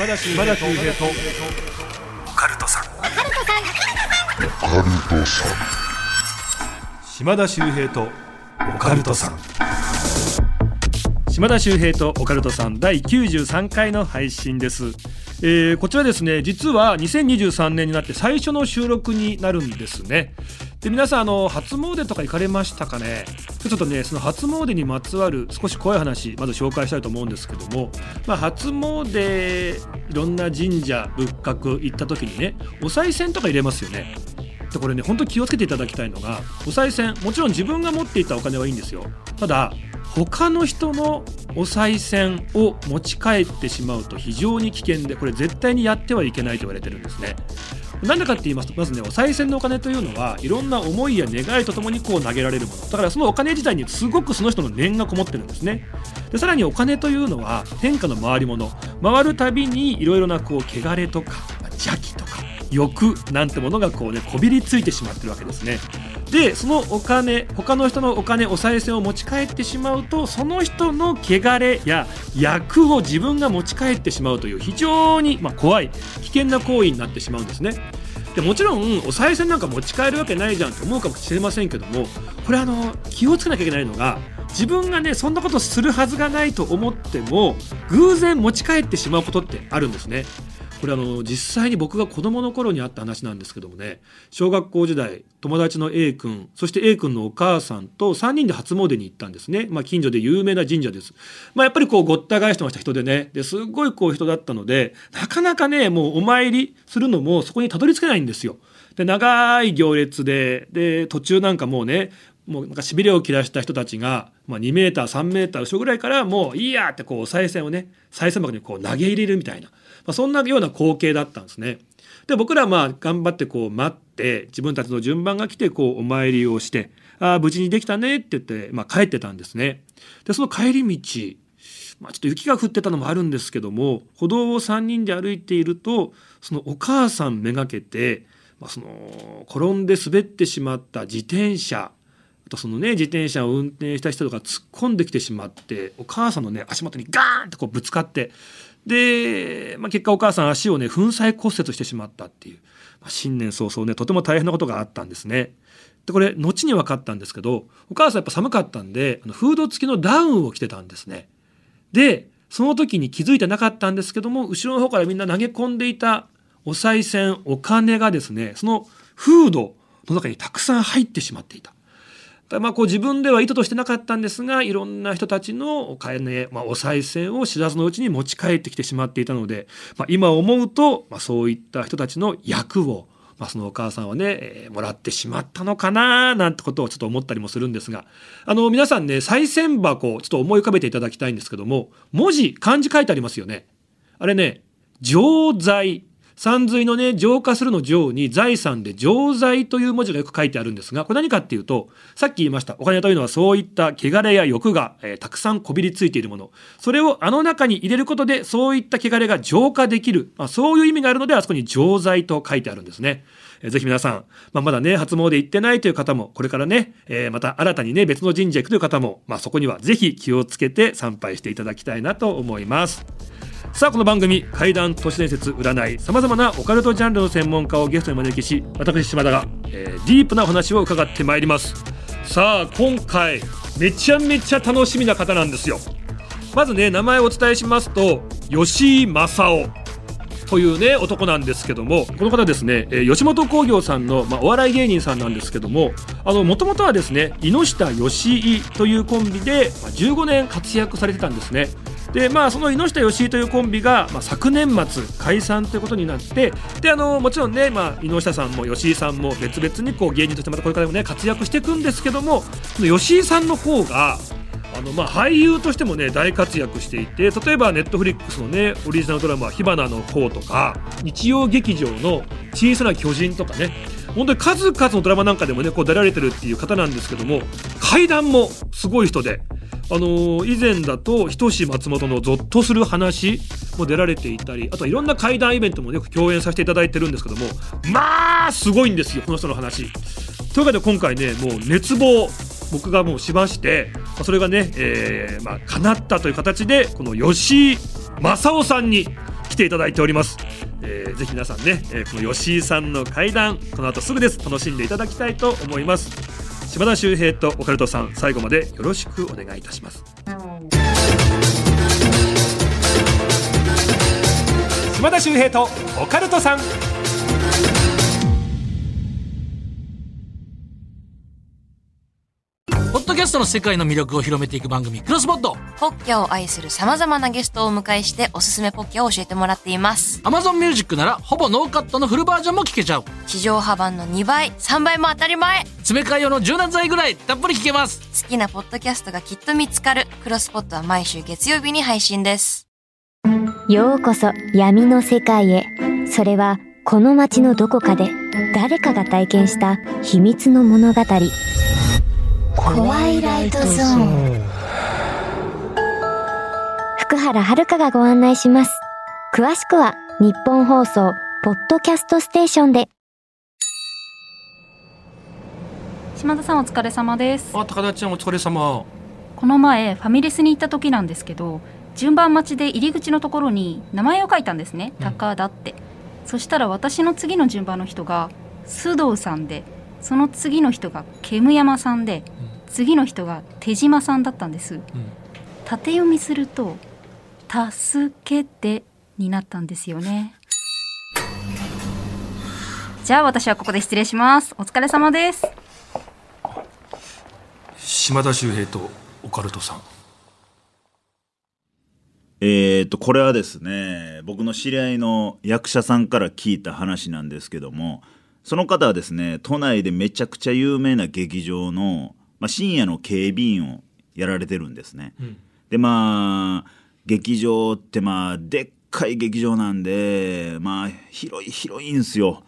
島田秀平と。オカルトさん。島田秀平とオカルトさん。島田秀平とオカルトさん。第93回の配信です、えーこちらですね。実は2023年になって最初の収録になるんですね。で皆さんあの初詣とか行かれましたかね？ちょっとねその初詣にまつわる少し怖い話まず紹介したいと思うんですけども、まあ、初詣いろんな神社仏閣行った時にねお賽銭とか入れますよね。でこれね本当気をつけていただきたいのがお賽銭もちろん自分が持っていたお金はいいんですよ。ただ他の人のお賽銭を持ち帰ってしまうと非常に危険でこれ絶対にやってはいけないと言われてるんですね。なんでかって言いますとまずねお賽銭のお金というのはいろんな思いや願いとともにこう投げられるもの。だからそのお金自体にすごくその人の念がこもってるんですね。でさらにお金というのは天下の回り物。回るたびにいろいろなこう汚れとか邪気とか欲なんてものがこうねこびりついてしまってるわけですね。でそのお金他の人のお金お賽銭を持ち帰ってしまうとその人の汚れや役を自分が持ち帰ってしまうという非常に、まあ、怖い危険な行為になってしまうんですね。でもちろんお賽銭なんか持ち帰るわけないじゃんと思うかもしれませんけどもこれあの気をつけなきゃいけないのが自分がねそんなことするはずがないと思っても偶然持ち帰ってしまうことってあるんですね。これあの実際に僕が子供の頃にあった話なんですけどもね小学校時代友達の A 君そして A 君のお母さんと3人で初詣に行ったんですね、まあ、近所で有名な神社です、まあ、やっぱりこうごった返してました人でね。ですごいこう人だったのでなかなかねもうお参りするのもそこにたどり着けないんですよ。で長い行列でで途中なんかもうねもうなんかしびれを切らした人たちが、まあ、2メーター3メーター後ろぐらいからもういいやってこうお賽銭をね賽銭箱にこう投げ入れるみたいな、まあ、そんなような光景だったんですね。で僕らはまあ頑張ってこう待って自分たちの順番が来てこうお参りをしてああ無事にできたねって言って、まあ、帰ってたんですね。でその帰り道まあ、ちょっと雪が降ってたのもあるんですけども歩道を3人で歩いているとそのお母さんめがけて、まあ、その転んで滑ってしまった自転車そのね自転車を運転した人が突っ込んできてしまってお母さんのね足元にガーンとこうぶつかってで、まあ、結果お母さん足をね粉砕骨折してしまったっていう、まあ、新年早々ねとても大変なことがあったんですね。でこれ後に分かったんですけどお母さんやっぱ寒かったんであのフード付きのダウンを着てたんですね。でその時に気づいてなかったんですけども後ろの方からみんな投げ込んでいたお賽銭お金がですねそのフードの中にたくさん入ってしまっていた。まあ、こう自分では意図としてなかったんですがいろんな人たちのお金、まあ、お賽銭を知らずのうちに持ち帰ってきてしまっていたので、まあ、今思うと、まあ、そういった人たちの役を、まあ、そのお母さんはね、えーもらってしまったのかななんてことをちょっと思ったりもするんですがあの皆さんね賽銭箱ちょっと思い浮かべていただきたいんですけども文字漢字書いてありますよね。あれね錠剤山水のね浄化するの浄に財産で浄財という文字がよく書いてあるんですがこれ何かっていうとさっき言いましたお金というのはそういった汚れや欲が、えーたくさんこびりついているものそれをあの中に入れることでそういった汚れが浄化できる、まあ、そういう意味があるのであそこに浄財と書いてあるんですね。えーぜひ皆さん、まあ、まだね初詣行ってないという方もこれからね、えーまた新たにね別の神社行くという方も、まあ、そこにはぜひ気をつけて参拝していただきたいなと思います。さあこの番組怪談都市伝説占いさまざまなオカルトジャンルの専門家をゲストに招きし私島田が、えーディープなお話を伺ってまいります。さあ今回めちゃめちゃ楽しみな方なんですよ。まずね名前をお伝えしますと吉井正夫というね男なんですけどもこの方ですね、え吉本興業さんの、まあ、お笑い芸人さんなんですけどもあの元々はですね猪下義井というコンビで、まあ、15年活躍されてたんですね。でまあその猪下義井というコンビが、まあ、昨年末解散ということになってであのもちろんね、まあ、猪下さんも吉井さんも別々にこう芸人としてまたこれからもね活躍していくんですけどもその吉井さんの方があのまあ俳優としてもね大活躍していて例えばネットフリックスのねオリジナルドラマ「火花の方」とか日曜劇場の「小さな巨人」とかね本当に数々のドラマなんかでもねこう出られてるっていう方なんですけども怪談もすごい人で。あの以前だと人志松本のゾッとする話も出られていたりあとはいろんな怪談イベントもよく共演させていただいてるんですけどもまあすごいんですよこの人の話。というわけで今回ねもう熱望僕がもうしましてまあそれがね、えーまあ叶ったという形でこの吉井正夫さんに来てていただいております、えーぜひ皆さんね、えーこの吉井さんの会談この後すぐです。楽しんでいただきたいと思います。島田秀平とオカルトさん最後までよろしくお願いいたします。島田秀平とオカルトさん。ドキャストの世界の魅力を広めていく番組、クロスポッド。ポッキャを愛する様々なゲストをお迎えしておすすめポッキャを教えてもらっています。Amazon Music なら、ほぼノーカットのフルバージョンも聞けちゃう。地上波版の2倍、3倍も当たり前詰め替え用の柔軟剤ぐらい、たっぷり聞けます。好きなポッドキャストがきっと見つかる。クロスポットは毎週月曜日に配信です。ようこそ闇の世界へ。それはこの街のどこかで誰かが体験した秘密の物語。怖いライトゾーン。福原遥がご案内します。詳しくは日本放送ポッドキャストステーションで。島田さんお疲れ様ですあ、高田ちゃんお疲れ様。この前ファミレスに行った時なんですけど順番待ちで入り口のところに名前を書いたんですね高田って、そしたら私の次の順番の人が須藤さんでその次の人が煙山さんで、次の人が手島さんだったんです、縦読みすると「助けて」になったんですよね。じゃあ私はここで失礼します。お疲れ様です。島田秀平とオカルトさん。えー、とこれはですね僕の知り合いの役者さんから聞いた話なんですけどもその方はですね都内でめちゃくちゃ有名な劇場の、まあ、深夜の警備員をやられてるんですね。でまあ劇場ってまあでっかい劇場なんでまあ広い広いんすよ。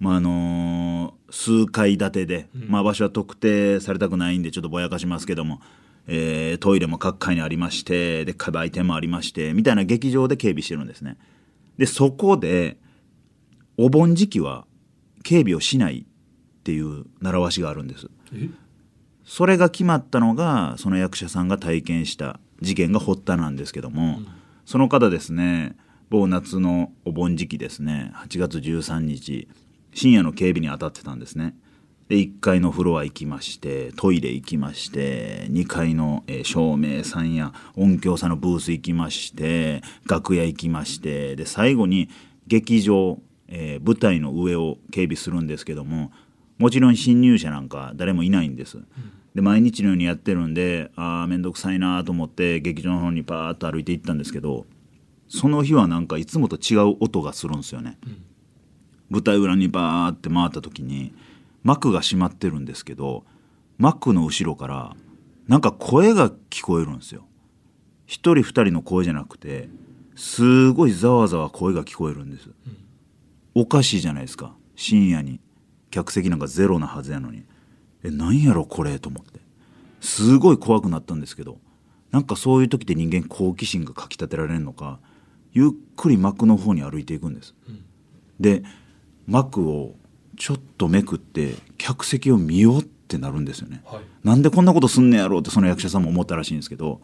まああの数階建てで、まあ、場所は特定されたくないんでちょっとぼやかしますけども、えートイレも各階にありましてでっかい売店もありましてみたいな劇場で警備してるんですね。でそこでお盆時期は警備をしないっていう習わしがあるんです。それが決まったのがその役者さんが体験した事件が発端なんですけども、その方ですね某夏のお盆時期ですね8月13日深夜の警備に当たってたんですね。で1階のフロア行きましてトイレ行きまして2階の、えー照明さんや音響さんのブース行きまして楽屋行きましてで最後に劇場、えー舞台の上を警備するんですけどももちろん侵入者なんか誰もいないんです。で毎日のようにやってるんでああ面倒くさいなと思って劇場の方にパーッと歩いて行ったんですけどその日はなんかいつもと違う音がするんですよね。舞台裏にバーって回った時に幕が閉まってるんですけど幕の後ろからなんか声が聞こえるんですよ。一人二人の声じゃなくてすごいざわざわ声が聞こえるんです。おかしいじゃないですか深夜に客席なんかゼロなはずやのに。えなんやろこれと思って。すごい怖くなったんですけどなんかそういう時って人間好奇心がかきたてられるのかゆっくり幕の方に歩いていくんです。で幕をちょっとめくって客席を見ようってなるんですよね、なんでこんなことすんねやろうってその役者さんも思ったらしいんですけど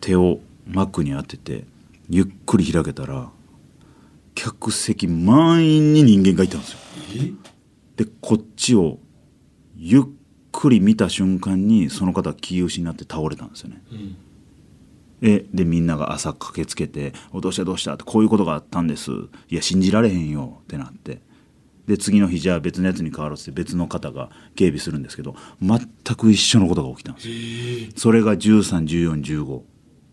手を幕に当ててゆっくり開けたら客席満員に人間がいたんですよでこっちをゆっくり見た瞬間にその方は気を失って倒れたんですよね、えでみんなが朝駆けつけて「おどうしたどうした?」ってこういうことがあったんです。いや信じられへんよ。ってなって。で次の日じゃあ別のやつに変わらせて別の方が警備するんですけど全く一緒のことが起きたんです。よそれが131415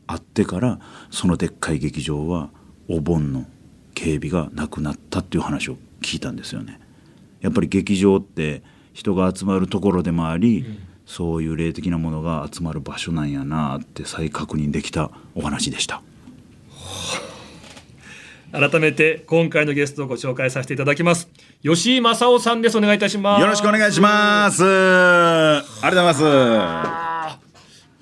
あってからそのでっかい劇場はお盆の警備がなくなったっていう話を聞いたんですよねやっぱり劇場って人が集まるところでもあり、そういう霊的なものが集まる場所なんやなって再確認できたお話でした。改めて今回のゲストをご紹介させていただきます。吉井正夫さんです。お願いいたします。よろしくお願いします。ありがとうございます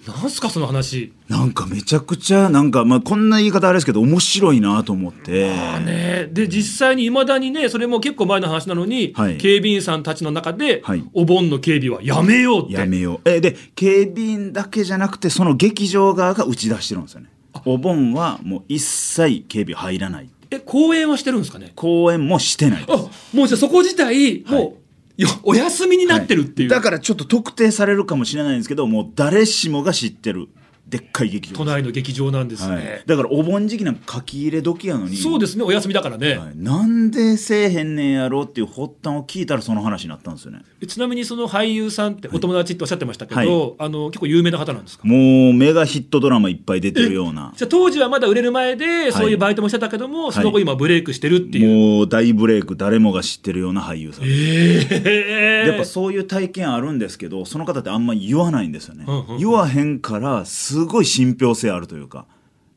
なんすかその話。なんかめちゃくちゃなんかまあこんな言い方あれですけど面白いなと思って。ね。で実際にいまだにねそれも結構前の話なのに、はい。警備員さんたちの中で、はい。お盆の警備はやめようって。やめよう。えで警備員だけじゃなくてその劇場側が打ち出してるんですよね。お盆はもう一切警備入らない。え公演はしてるんですかね。公演もしてないあもうじゃあそこ自体もう、よお休みになってるっていう、だからちょっと特定されるかもしれないんですけどもう誰しもが知ってる。でっかい劇場都内の劇場なんですね、はい、だからお盆時期なんか書き入れ時やのに。そうですね。お休みだからね、はい。なんでせえへんねんやろっていう発端を聞いたらその話になったんですよね。ちなみにその俳優さんってお友達っておっしゃってましたけど、はい。あの結構有名な方なんですか？もうメガヒットドラマいっぱい出てるような。じゃあ当時はまで売れる前でそういうバイトもしてたけども、その後今ブレイクしてるっていう、もう大ブレイク誰もが知ってるような俳優さんええやっぱそういう体験あるんですけどその方ってあんまり言わないんですよね、うんうんうん。言わへんからすすごい信憑性あるというか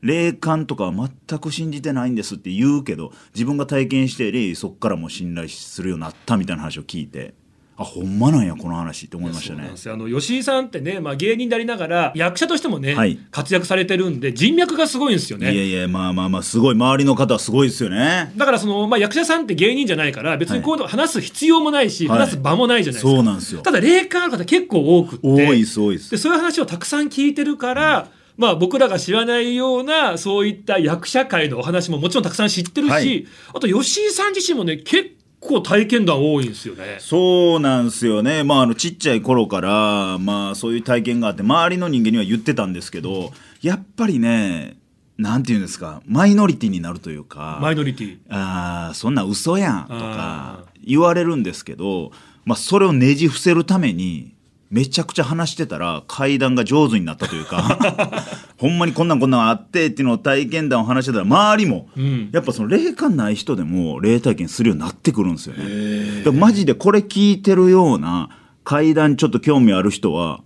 霊感とかは全く信じてないんですって言うけど自分が体験してりそっからも信頼するようになったみたいな話を聞いて。あほんまなんやこの話って思いましたね。あの吉井さんってね、まあ、芸人でありながら役者としてもね、はい。活躍されてるんで人脈がすごいんですよね。いやいやまあまあまあすごい。周りの方はすごいですよね。だからその、まあ、役者さんって芸人じゃないから別にこういうの話す必要もないし、はい。話す場もないじゃないですか、そうなんですよ。ただ霊感ある方結構多くって。多いです多いです。でそういう話をたくさん聞いてるから、まあ、僕らが知らないようなそういった役者界のお話ももちろんたくさん知ってるし、はい。あと吉井さん自身もね結構体験談多いんですよね。そうなんですよね、まあ、あのちっちゃい頃から、まあ、そういう体験があって周りの人間には言ってたんですけどやっぱりねなんていうんですかマイノリティになるというかマイノリティ。あーそんなん嘘やんとあか言われるんですけど、まあ、それをねじ伏せるためにめちゃくちゃ話してたら階段が上手になったというか ほんまにこんなんこんなんあってっていうのを体験談を話してたら周りも、んやっぱその霊感ない人でも霊体験するようになってくるんですよね。マジでこれ聞いてるような階段ちょっと興味ある人は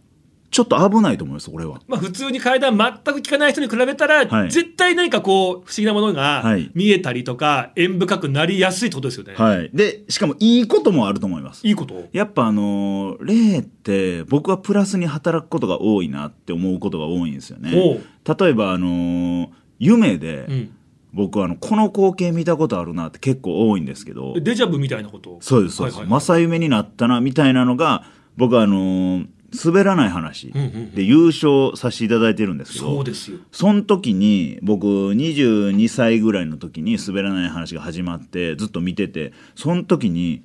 ちょっと危ないと思います俺は。まあ、普通に階段全く聞かない人に比べたら、はい。絶対何かこう不思議なものがはい。見えたりとか縁深くなりやすいってことですよね。はい、でしかもいいこともあると思います。いいこと？やっぱあのー霊って僕はプラスに働くことが多いなって思うことが多いんですよね。例えばあのー夢で、うん、僕はあのこの光景見たことあるなって結構多いんですけど。デジャブみたいなこと？そうですそうです、はいはいはい正夢になったなみたいなのが僕はあのー滑らない話で優勝させていただいてるんですけど、そうですよ。その時に僕22歳ぐらいの時に滑らない話が始まってずっと見ててその時に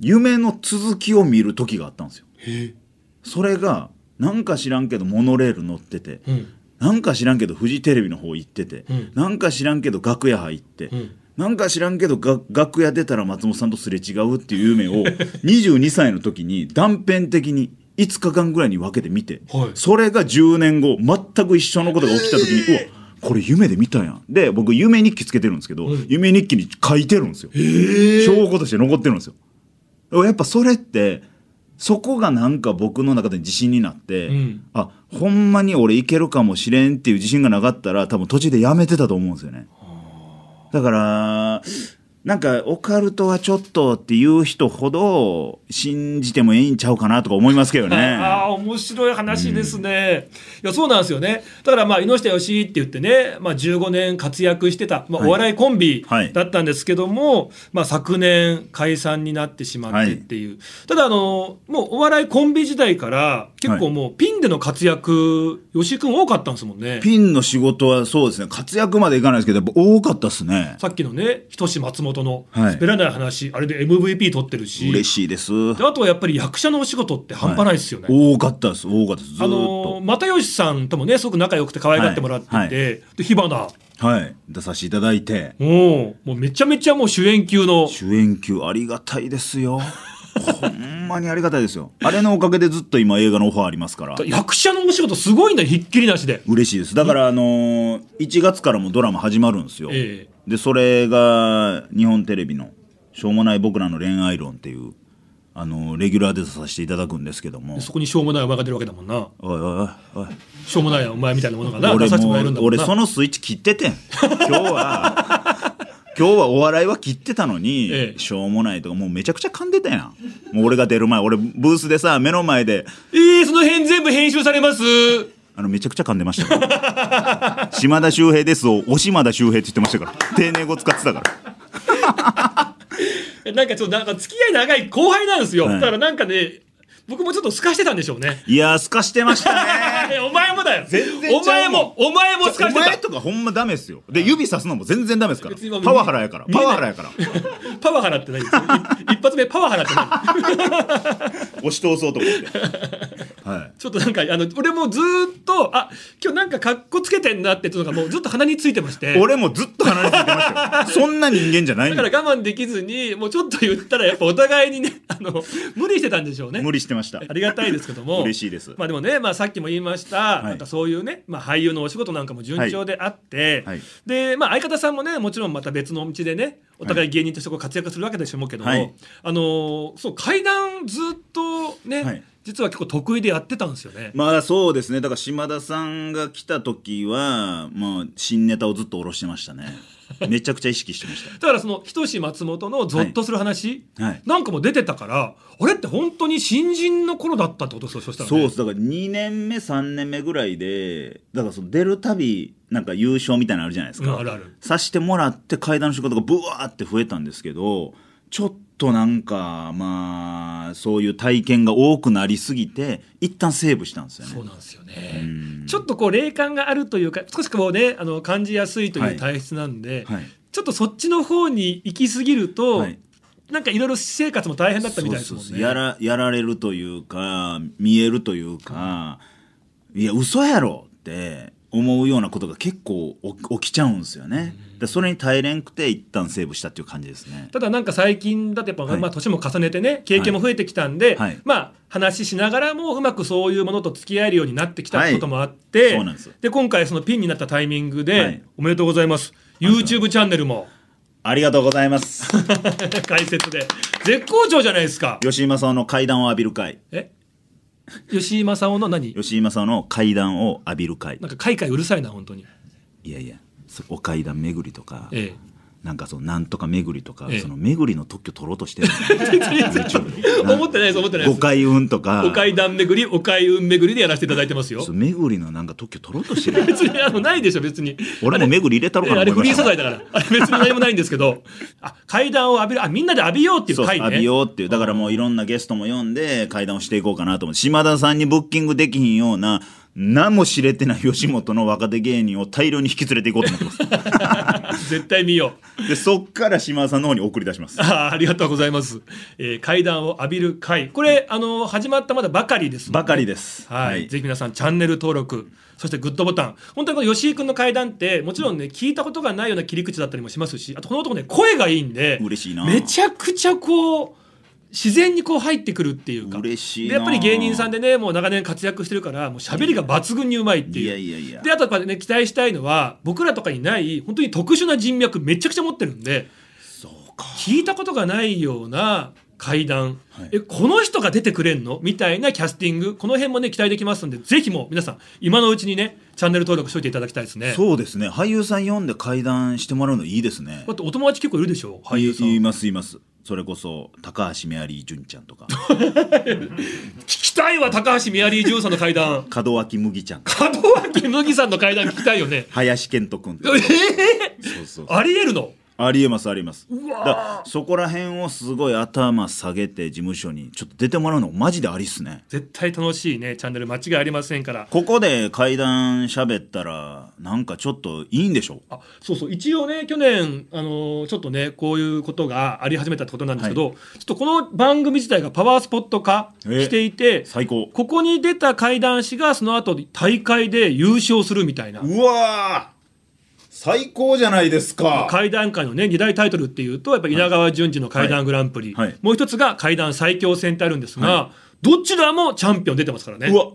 夢の続きを見る時があったんですよ。へそれがなんか知らんけどモノレール乗ってて、え。うん。なんか知らんけどフジテレビの方行ってて、うんなんか知らんけど楽屋入って、んなんか知らんけどが楽屋出たら松本さんとすれ違うっていう夢を 22歳の時に断片的に5日間ぐらいに分けて見て、はい。それが10年後全く一緒のことが起きた時に、うわこれ夢で見たやん。で僕夢日記つけてるんですけど、夢日記に書いてるんですよ、証拠として残ってるんですよ。やっぱそれってそこがなんか僕の中で自信になって、うん。あほんまに俺いけるかもしれんっていう自信がなかったら多分途中でやめてたと思うんですよね。だからなんかオカルトはちょっとっていう人ほど信じてもいいんちゃうかなとか思いますけどね。ああ面白い話ですね、いやそうなんですよね。だからまあ猪下義井って言ってね、まあ、15年活躍してた、まあ、はい。お笑いコンビはい。だったんですけども、まあ、昨年解散になってしまってっていう、ただあのもうお笑いコンビ時代から結構もうピンでの活躍吉井君多かったんですもんね。ピンの仕事はそうですね。活躍までいかないですけどやっぱ多かったですね。さっきのね仁志松本のはい。滑らない話、あれで MVP 取ってるし。嬉しいです。であとはやっぱり役者のお仕事って半端ないですよね、多かったです。多かったです。あの又吉さんともねすごく仲良くて可愛がってもらっていて、はい。はい。で火花。とはい。出させていただいて。もうもうめちゃめちゃもう主演級の。主演級ありがたいですよ。ほんまにありがたいですよ。あれのおかげでずっと今映画のオファーありますから。役者のお仕事すごいんだよひっきりなしで。嬉しいです。だからあのー1月からもドラマ始まるんですよ、ええでそれが日本テレビの「しょうもない僕らの恋愛論」っていうあのーレギュラーで出させていただくんですけども。そこにしょうもないお前が出るわけだもんな。おいおいおいしょうもないお前みたいなものがな俺出させてももらえるんだもんな。俺そのスイッチ切っててん。今日は今日はお笑いは切ってたのに、ええ。しょうもないとかもうめちゃくちゃ噛んでたやん。もう俺が出る前俺ブースでさ目の前で。えー、その辺全部編集されますあのめちゃくちゃ噛んでましたから。島田秀平ですをお島田秀平って言ってましたから。丁寧語使ってたから。なんかちょっとなんか付き合い長い後輩なんですよ、はい。だからなんかね僕もちょっと透かしてたんでしょうね。いやーすかしてましたね。お前もだよ。お前もお前も透かおしてた。前とかほんまダメっすよ。で指さすのも全然ダメですから。パワハラやから。パワハラやから。パワハラって何？一一発目パワハラって何？押し通そうと思ってはい。ちょっとなんかあの俺もずーっとあ今日なんか格好つけてんなっていうのがもうずっと鼻についてまして。俺もずっと鼻についてましたよ。そんな人間じゃないんだだから我慢できずにもうちょっと言ったらやっぱお互いにねあの無理してたんでしょうね。無理してました。ありがたいですけども。嬉しいです。まあでもね、まあ、さっきも言いました、い。なんかそういうね、まあ、俳優のお仕事なんかも順調であって、はい。はい。で、まあ、相方さんもねもちろんまた別の道でねお互い芸人としてこう活躍するわけでしょうけども、はい。あのーそう階段ずっとね、はい。実は結構得意でやってたんですよね。まあそうですね。だから島田さんが来た時はまあ新ネタをずっと下ろしてましたねめちゃくちゃ意識してました。だからその人志松本のゾッとする話、はい。なんかも出てたからあれって本当に新人の頃だったってことですよそしたら、ね、そうですだから2年目3年目ぐらいでだからその出るたびなんか優勝みたいなのあるじゃないですか、うんあるある。さしてもらって階段の仕事がブワーって増えたんですけどちょっとなんかまあそういう体験が多くなりすぎて一旦セーブしたんですよね。そうなんですよね。ちょっとこう霊感があるというか少しこうねあの感じやすいという体質なんで、はい。ちょっとそっちの方に行き過ぎると、はい。なんかいろいろ私生活も大変だったみたいですもんね。そうそうそう。やらやられるというか見えるというか、いや嘘やろって思うようなことが結構起起きちゃうんですよね、でそれに耐えれんくて一旦セーブしたっていう感じですね。ただなんか最近だとやっぱ、はい。まあ年も重ねてね経験も増えてきたんで、はい。まあ話しながらもうまくそういうものと付き合えるようになってきたはいこともあって、そうなんです。今回そのピンになったタイミングで、はい。おめでとうございます。YouTube チャンネルも。ありがとうございます。解説で。絶好調じゃないですか。吉井正夫の階段を浴びる会。え？吉井正夫の何吉井正夫の階段を浴びる会なんか海外うるさいな本当にいやいやそお階段巡りとか、えなんかそのなんとか巡りとか、ええ。その巡りの特許取ろうとしてるえ 思ってないです思ってないです。誤解運とか。お階段巡りお階運巡りでやらせていただいてますよ。巡りのなんか特許取ろうとしてる。別にあのないでしょ別に。俺も巡り入れたろうかなあれフリー素材だから。あれ別に何もないんですけど。あ階段を浴びるあみんなで浴びようっていうそう、回ね。浴びようっていう。だからもういろんなゲストも呼んで会談をしていこうかなと思って、島田さんにブッキングできひんような、何も知れてない吉本の若手芸人を大量に引き連れていこうと思ってます。絶対見よう。で、そっから島田さんの方に送り出します。あーありがとうございます、えー階段を浴びる回これあの始まったまだばかりですのでばかりです。はい、ぜひ皆さんチャンネル登録そしてグッドボタン。本当にこの吉井君の階段ってもちろんね聞いたことがないような切り口だったりもしますしあとこの男ね声がいいんで嬉しいな。めちゃくちゃこう自然にこう入ってくるっていうか。嬉しいな。でやっぱり芸人さんでねもう長年活躍してるからもう喋りが抜群にうまいっていう。いやいやいや。であとやっぱね期待したいのは僕らとかにない本当に特殊な人脈めちゃくちゃ持ってるんでそうか。聞いたことがないような階段、はい。えこの人が出てくれんの？みたいなキャスティング。この辺もね期待できますんでぜひもう皆さん今のうちにねチャンネル登録しといていただきたいですね。そうですね。俳優さん読んで会談してもらうのいいですね。だ。ってお友達結構いるでしょ？俳優さん。いいますいます。それこそ、高橋メアリー純ちゃんとか、聞きたいわ高橋メアリー・ジュンさんの階段。門脇麦ちゃん、門脇麦さんの階段聞きたいよね。林健人君とか。えそうそう。ー、ありえるの？ありえますありえます。だそこら辺をすごい頭下げて事務所にちょっと出てもらうのマジでありっすね。絶対楽しいねチャンネル間違いありませんから。ここで階段喋ったらなんかちょっといいんでしょあそうそう。一応ね去年、あのーちょっとねこういうことがあり始めたってことなんですけど、ちょっとこの番組自体がパワースポット化していて最高。ここに出た怪談師がその後大会で優勝するみたいな。うわー最高じゃないですか。怪談界のね二大タイトルっていうとやっぱ稲川淳二の怪談グランプリ、はい。はい。もう一つが怪談最強戦ってあるんですが、どちらもチャンピオン出てますからね。うわ。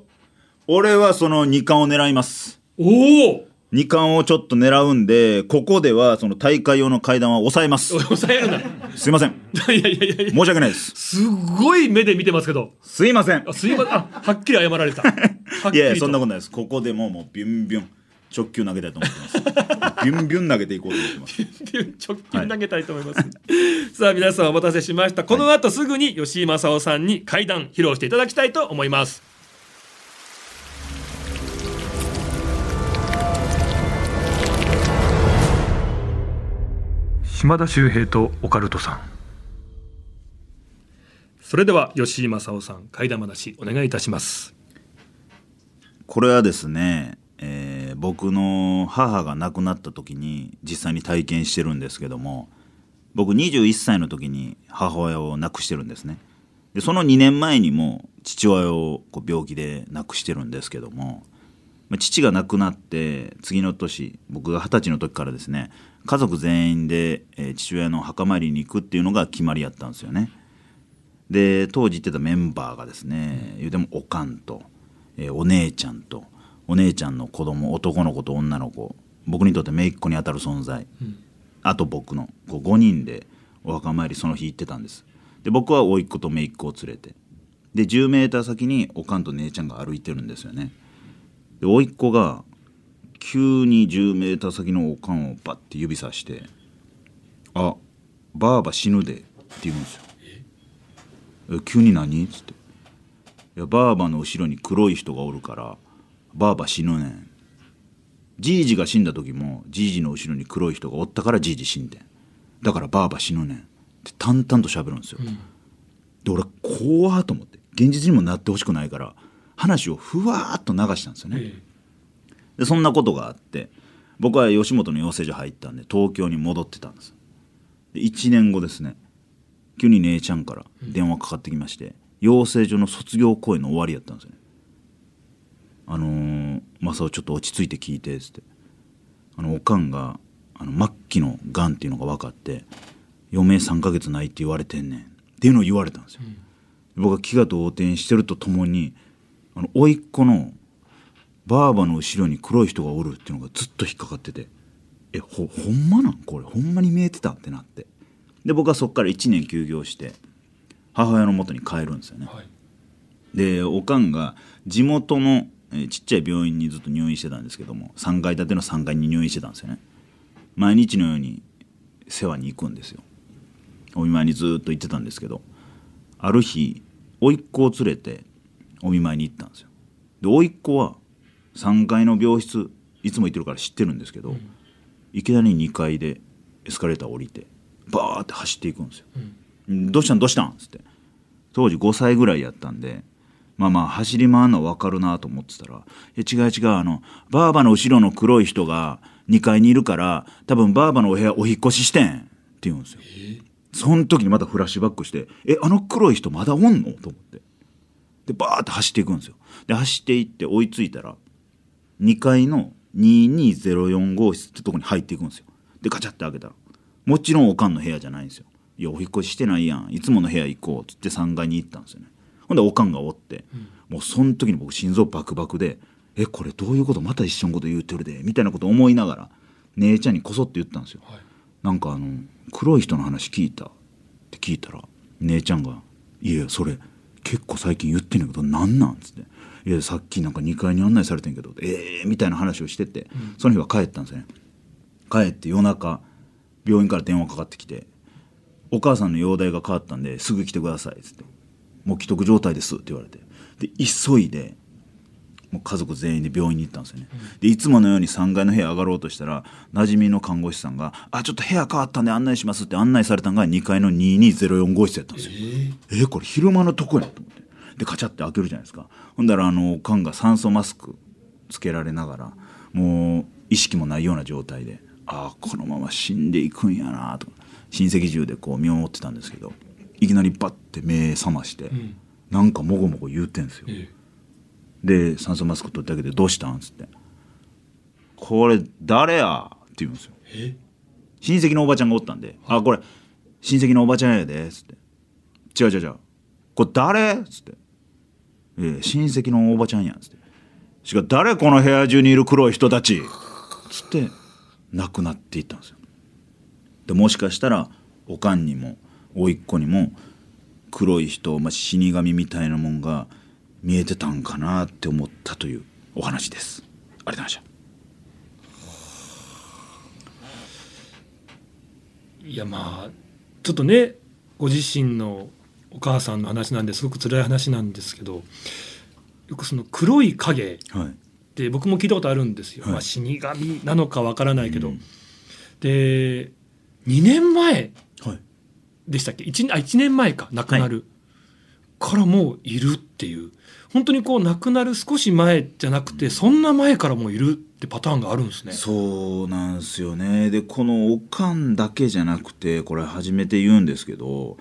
俺はその2冠を狙います。おお。2冠をちょっと狙うんでここではその大会用の階段は抑えます。抑えるな。すいません。いやいやいやいや。申し訳ないです。すごい目で見てますけど。すいません。あすいません。あはっきり謝られた。いやいやそんなことないです。ここでももうビュンビュン直球投げたいと思ってます。ビュンビュン投げていこうと思ってます。直球投げたいと思います、さあ皆さんお待たせしました。この後すぐに吉井正夫さんに怪談披露していただきたいと思います。島田秀平とオカルトさん。それでは吉井正夫さん怪談話お願いいたします。これはですね、えー僕の母が亡くなった時に実際に体験してるんですけども僕21歳の時に母親を亡くしてるんですね。でその2年前にも父親をこう病気で亡くしてるんですけどもま父が亡くなって次の年僕が二十歳の時からですね家族全員で、え父親の墓参りに行くっていうのが決まりやったんですよね。で当時行ってたメンバーがですね言うてもおかんと、えーお姉ちゃんとお姉ちゃんの子供男の子と女の子僕にとって姪っ子にあたる存在、あと僕のこう5人でお墓参りその日行ってたんです。で僕は甥っ子と姪っ子を連れて。で10メーター先におかんと姉ちゃんが歩いてるんですよね。で甥っ子が急に10メーター先のおかんをバッて指さして「あばあば死ぬで」って言うんですよ。え急に何?」っつって「いやばあばの後ろに黒い人がおるからばあば死ぬねん」じいじが死んだ時もじいじの後ろに黒い人がおったからじいじ死んでん。だからばあば死ぬねん。って淡々と喋るんですよ、で俺怖ーと思って。現実にもなってほしくないから話をふわーっと流したんですよね、でそんなことがあって僕は吉本の養成所入ったんで東京に戻ってたんです。で1年後ですね急に姉ちゃんから電話かかってきまして、養成所の卒業公演の終わりやったんですよねあのー、マサオちょっと落ち着いて聞いて」っつって。あのおかんがあの末期のがんっていうのが分かって余命3ヶ月ないって言われてんねん。っていうのを言われたんですよ、僕は気が動転してるとともにあの甥っ子のばあばの後ろに黒い人がおるっていうのがずっと引っかかってて。えほほんまなん？これ。ほんまに見えてたってなって。で僕はそっから1年休業して母親の元に帰るんですよね、でおかんが地元の、えーちっちゃい病院にずっと入院してたんですけども3階建ての3階に入院してたんですよね。毎日のように世話に行くんですよ。お見舞いにずっと行ってたんですけどある日甥っ子を連れてお見舞いに行ったんですよ。で甥っ子は3階の病室いつも行ってるから知ってるんですけど、いきなり2階でエスカレーター降りてバーって走っていくんですよ、うん。どうしたん？どうしたん?」っつって。当時5歳ぐらいやったんでまあまあ走り回るのは分かるなと思ってたら「いや違う違うあのばあばの後ろの黒い人が2階にいるから多分ばあばのお部屋お引っ越ししてん」って言うんですよ。その時にまたフラッシュバックして「えあの黒い人まだおんの?」と思ってでバーって走っていくんですよ。で走っていって追いついたら2階の2204号室ってとこに入っていくんですよ。でガチャって開けたらもちろんおかんの部屋じゃないんですよ。いやお引っ越ししてないやんいつもの部屋行こうっつって3階に行ったんですよね。ほんでおかんがおって、もうその時に僕心臓バクバクで「えこれどういうこと？また一緒のこと言うてるで」みたいなこと思いながら姉ちゃんにこそって言ったんですよ。なんかあの黒い人の話聞いた？って聞いたら姉ちゃんが「いやそれ結構最近言ってんねんけどなんなん?」っつって「いやさっきなんか2階に案内されてんけどええみたいな話をしてて、その日は帰ったんですね。帰って夜中病院から電話かかってきて「お母さんの容体が変わったんですぐ来てください」っつって「もう既得状態です」って言われて。で急いでもう家族全員で病院に行ったんですよね、でいつものように3階の部屋上がろうとしたら馴染みの看護師さんが「あちょっと部屋変わったんで案内します」って案内されたのが2階の2204号室やったんですよ。えー。これ昼間のとこやと思って。でカチャって開けるじゃないですか。ほんだらあの缶が酸素マスクつけられながらもう意識もないような状態でああこのまま死んでいくんやなとか。親戚中でこう見守ってたんですけどいきなりバッて目覚まして、なんかもごもご言うてんですよ、で酸素マスク取ってあげて「どうしたん?」っつって「これ誰や?」って言うんですよ。親戚のおばちゃんがおったんで「あこれ親戚のおばちゃんやで」っつって「違う違う違う。これ誰?」っつって「ええ親戚のおばちゃんや」っつって「しかも誰この部屋中にいる黒い人たち」つって亡くなっていったんですよ。でもしかしたらおかんにも甥っ子にも黒い人、まあ、死神みたいなもんが見えてたんかなって思ったというお話です。ありがとうございました。いやまあちょっとねご自身のお母さんの話なんですごく辛い話なんですけどよくその黒い影はい。って僕も聞いたことあるんですよ、はい。まあ、死神なのかわからないけど、うん。で2年前はいでしたっけ？1, あ1年前か亡くなる、からもういるっていう。本当にこう亡くなる少し前じゃなくてそんな前からもういるってパターンがあるんですね。そうなんですよね。でこのおかんだけじゃなくてこれ初めて言うんですけど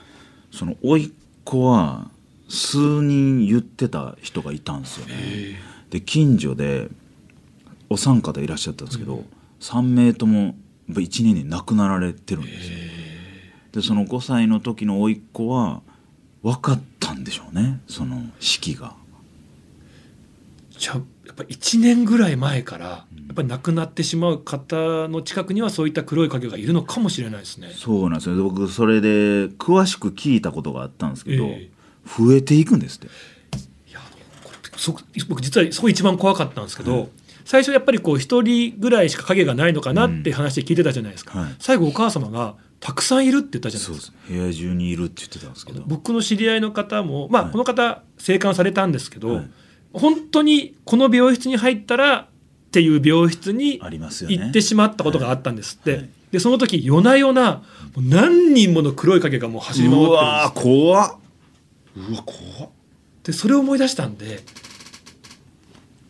その甥っ子は数人言ってた人がいたんですよね。で近所でお三方いらっしゃったんですけど、3名ともやっぱ1年に亡くなられてるんですよ。でその5歳の時の甥っ子は分かったんでしょうねその式が。じゃあやっぱ1年ぐらい前からやっぱり亡くなってしまう方の近くにはそういった黒い影がいるのかもしれないですね。そうなんですよ僕それで詳しく聞いたことがあったんですけど、え増えていくんですって。いや僕実はそこ一番怖かったんですけど、最初やっぱりこう一人ぐらいしか影がないのかなって話で聞いてたじゃないですか、はい最後お母様がたくさんいるって言ったじゃないですす。部屋中にいるって言ってたんですけど。僕の知り合いの方もまあ、はい。この方生還されたんですけど、はい。本当にこの病室に入ったらっていう病室に行ってしまったことがあったんですって、はい。でその時夜な夜な何人もの黒い影がもう走り回ってるんうわですー怖っ。うわ怖っ。でそれを思い出したんで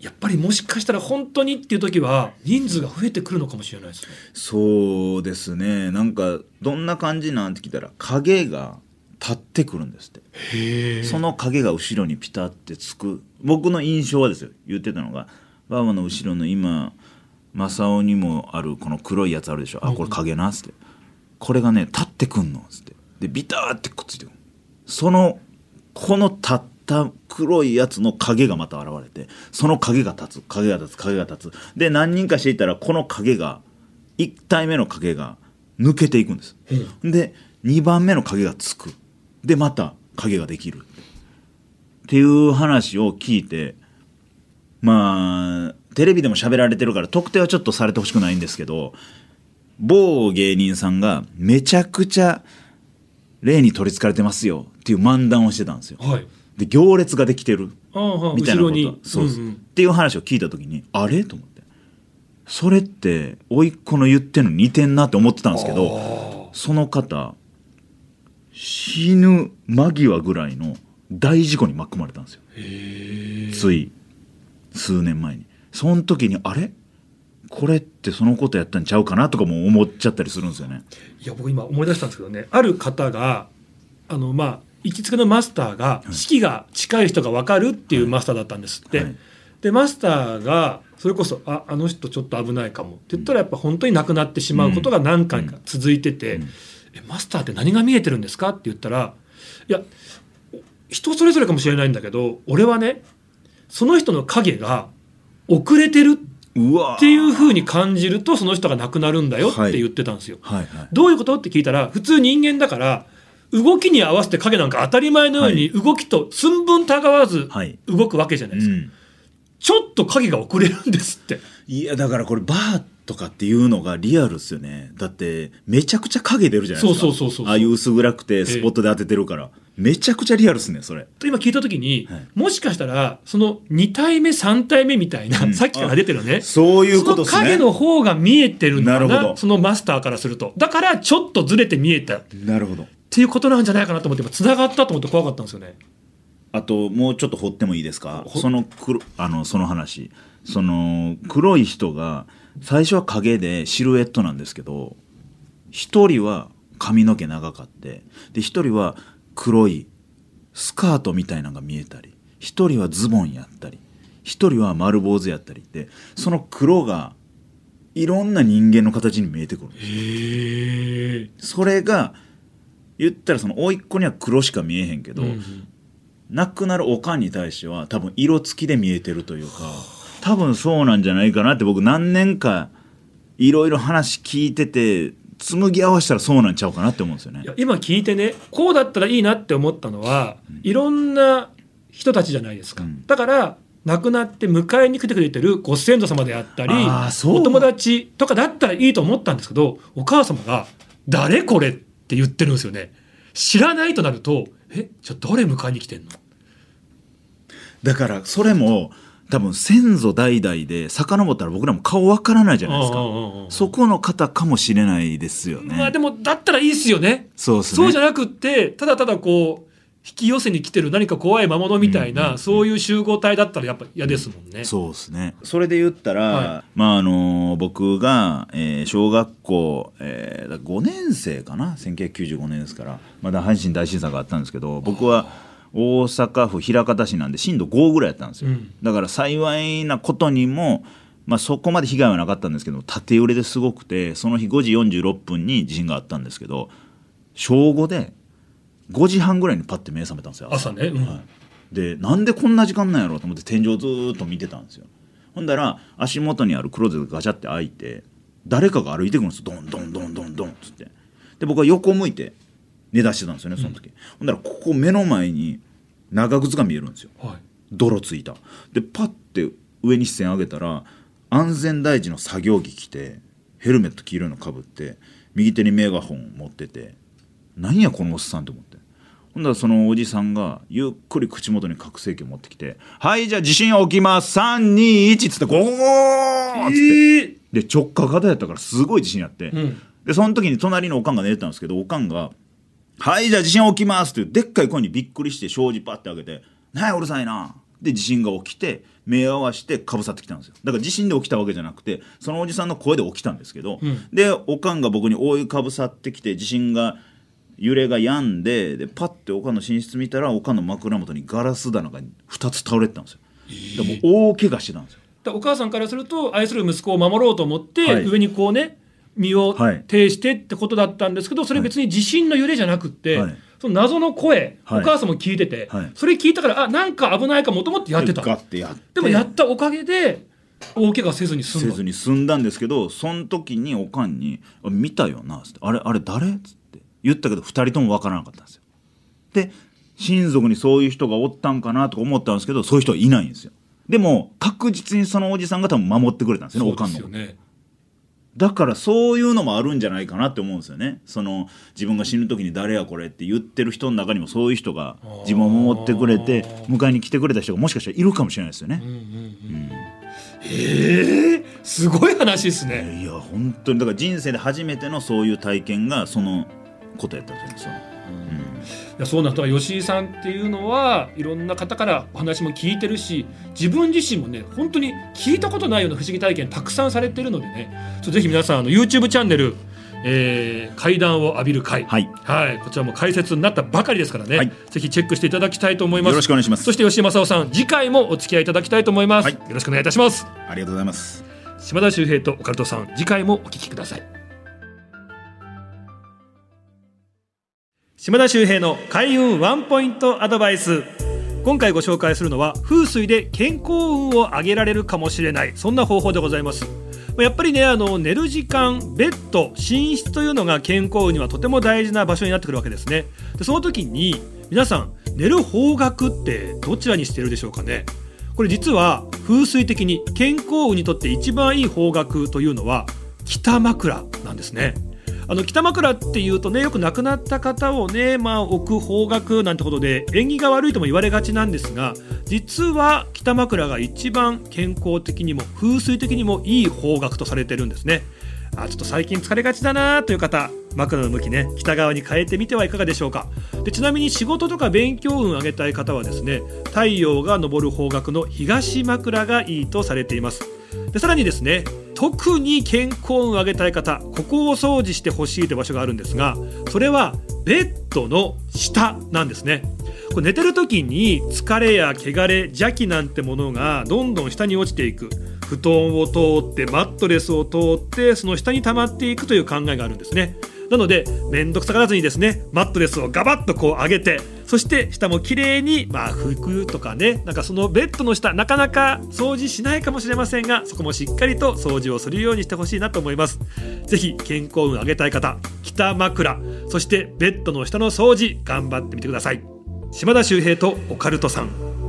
やっぱりもしかしたら本当にっていう時は人数が増えてくるのかもしれないですね。そうですね。なんかどんな感じなんて聞いたら影が立ってくるんですって。へその影が後ろにピタってつく。僕の印象はですよ。言ってたのがバーバの後ろの今正雄にもあるこの黒いやつあるでしょ、あこれ影なっつって。これがね立ってくんのっつって。でビターってくっついてくる。そのこの立った黒いやつの影がまた現れてその影が立つ。影が立つ。影が立つ。で何人かしていたらこの影が1体目の影が抜けていくんです、で2番目の影がつく。でまた影ができる。っていう話を聞いてまあテレビでも喋られてるから特定はちょっとされてほしくないんですけど某芸人さんがめちゃくちゃ霊に取りつかれてますよっていう漫談をしてたんですよ。はいで行列ができてるみたいなこと。そうそう。うんうん。っていう話を聞いた時にあれ？と思って。それって甥っ子の言ってんの似てんなって思ってたんですけどその方死ぬ間際ぐらいの大事故に巻き込まれたんですよ。つい数年前に。その時にあれ？これってそのことやったんちゃうかなとかも思っちゃったりするんですよね。いや僕今思い出したんですけどね。ある方があのまあ行きつけのマスターが式が近い人が分かるっていうマスターだったんです。って、はい。でマスターがそれこそああの人ちょっと危ないかも。って言ったらやっぱ本当に亡くなってしまうことが何回か続いてて、えマスターって何が見えてるんですかって言ったらいや人それぞれかもしれないんだけど俺はねその人の影が遅れてるうわっていう風に感じるとその人が亡くなるんだよって言ってたんですよ。どういうこと？って聞いたら普通人間だから動きに合わせて影なんか当たり前のように動きと寸分たがわずはい。動くわけじゃないですか、うん。ちょっと影が遅れるんですって。いやだからこれバーとかっていうのがリアルっすよね。だってめちゃくちゃ影出るじゃないですか。そうそうそうそうああいう薄暗くてスポットで当ててるから、めちゃくちゃリアルっすねそれ。と今聞いた時に、はい。もしかしたらその2体目3体目みたいな、うん。さっきから出てるね。そういうことね。その影の方が見えてるんだななるほど。そのマスターからすると。だからちょっとずれて見えた。っなるほどていうことなんじゃないかなと思って今繋がったと思って怖かったんですよね。あともうちょっと掘ってもいいですか？ほその黒あのその話。その黒い人が最初は影でシルエットなんですけど一人は髪の毛長かってで一人は黒いスカートみたいなのが見えたり一人はズボンやったり一人は丸坊主やったりってその黒がいろんな人間の形に見えてくるんですそれが言ったらその甥っ子には黒しか見えへんけど、亡くなるおかんに対しては多分色付きで見えてるというか多分そうなんじゃないかなって僕何年かいろいろ話聞いてて紡ぎ合わせたらそうなんちゃうかなって思うんですよね。今聞いてねこうだったらいいなって思ったのは、いろんな人たちじゃないですか、うん。だから亡くなって迎えに来てくれてるご先祖様であったりお友達とかだったらいいと思ったんですけどお母様が「誰これ?」って言ってるんですよね知らないとなると「えじゃあ誰迎えに来てんの?だからそれも多分先祖代々で遡ったら僕らも顔わからないじゃないですかそこの方かもしれないですよね。まあでもだったらいいっすよねそうですね。そうじゃなくってただただこう引き寄せに来てる何か怖い魔物みたいな、そういう集合体だったらやっぱ嫌ですもんね。そうですね。それで言ったら、はまああの僕が、えー小学校、えー、5年生かな？1995年ですから。まだ阪神大震災があったんですけど僕は大阪府枚方市なんで震度5ぐらいやったんですよ、うん。だから幸いなことにも、まあ、そこまで被害はなかったんですけど縦揺れですごくてその日5時46分に地震があったんですけど小5で5時半ぐらいにパッて目覚めたんですよ朝ね。うん。はい。でなんでこんな時間なんやろうと思って天井ずーっと見てたんですよ。ほんだら足元にあるクローゼットがガチャって開いて誰かが歩いてくるんですよ。ドンドンドンドンドンっつって。で僕は横向いて寝出してたんですよねその時、ほんだらここ目の前に長靴が見えるんですよ。はい。泥ついた。でパッて上に視線上げたら安全第一の作業着着てヘルメット黄色いのかぶって右手にメガホン持ってて何やこのおっさんと思ってほんだらそのおじさんがゆっくり口元に拡声器を持ってきて「はいじゃあ地震起きます。321」っつってゴーゴーっつって、えで直下型やったからすごい地震やって、うん。でその時に隣のおかんが寝てたんですけどおかんが「はいじゃあ地震起きます」っていうでっかい声にびっくりして障子パッて開けて「なんやうるさいな」で地震が起きて目を合わせてかぶさってきたんですよ。だから地震で起きたわけじゃなくてそのおじさんの声で起きたんですけど、うん。でおかんが僕に覆いかぶさってきて地震が揺れが止んででパッておかんの寝室見たらおかんの枕元にガラス棚が2つ倒れてたんですよ。だからもう大怪我してたんですよ。お母さんからすると愛する息子を守ろうと思って、はい。上にこうね身をはい。挺してってことだったんですけどそれ別に地震の揺れじゃなくって、はい。その謎の声、はい。お母さんも聞いてて、はい。それ聞いたからあなんか危ないかもと思ってやってた。でもやったおかげで大怪我せずに済んだ。せずに済んだんですけどその時におかんに「あ見たよな」っつって「あれあれ誰?」っつって言ったけど2人とも分からなかったんですよ。で親族にそういう人がおったんかなとか思ったんですけどそういう人はいないんですよ。でも確実にそのおじさんが多分守ってくれたんですよねおかんのそうですよね。だからそういうのもあるんじゃないかなって思うんですよね。その自分が死ぬ時に誰やこれって言ってる人の中にもそういう人が自分を守ってくれて迎えに来てくれた人がもしかしたらいるかもしれないですよね、ええすごい話ですね。いや本当に。だから人生で初めてのそういう体験がそのことやったんです。よ。いやそうなんだ吉井さんっていうのはいろんな方からお話も聞いてるし自分自身もね本当に聞いたことないような不思議体験たくさんされてるのでね。ぜひ皆さんあの YouTube チャンネルえー階段を浴びる会、はい。はい、こちらも解説になったばかりですからね、はい。ぜひチェックしていただきたいと思います。よろしくお願いします。そして吉井正夫さん次回もお付き合いいただきたいと思います、はい。よろしくお願いいたします。ありがとうございます。島田秀平とオカルトさん次回もお聞きください島田秀平の開運ワンポイントアドバイス。今回ご紹介するのは風水で健康運を上げられるかもしれない。そんな方法でございます。まやっぱりねあの寝る時間ベッド寝室というのが健康運にはとても大事な場所になってくるわけですね。でその時に皆さん寝る方角ってどちらにしてるでしょうかね。これ実は風水的に健康運にとって一番いい方角というのは北枕なんですね。あの北枕っていうとねよく亡くなった方をね、まあ、置く方角なんてことで縁起が悪いとも言われがちなんですが実は北枕が一番健康的にも風水的にもいい方角とされてるんですね。あちょっと最近疲れがちだなという方枕の向きね北側に変えてみてはいかがでしょうか。でちなみに仕事とか勉強運を上げたい方はですね太陽が昇る方角の東枕がいいとされています。でさらにですね特に健康運を上げたい方ここを掃除してほしいという場所があるんですがそれはベッドの下なんですね。これ寝てる時に疲れや汚れ邪気なんてものがどんどん下に落ちていく。布団を通ってマットレスを通ってその下に溜まっていくという考えがあるんですね。なので面倒くさがらずにですねマットレスをガバッとこう上げてそして下も綺麗にまあ拭くとかねなんかそのベッドの下なかなか掃除しないかもしれませんがそこもしっかりと掃除をするようにしてほしいなと思います。是非健康運上げたい方北枕そしてベッドの下の掃除頑張ってみてください。島田秀平とオカルトさん。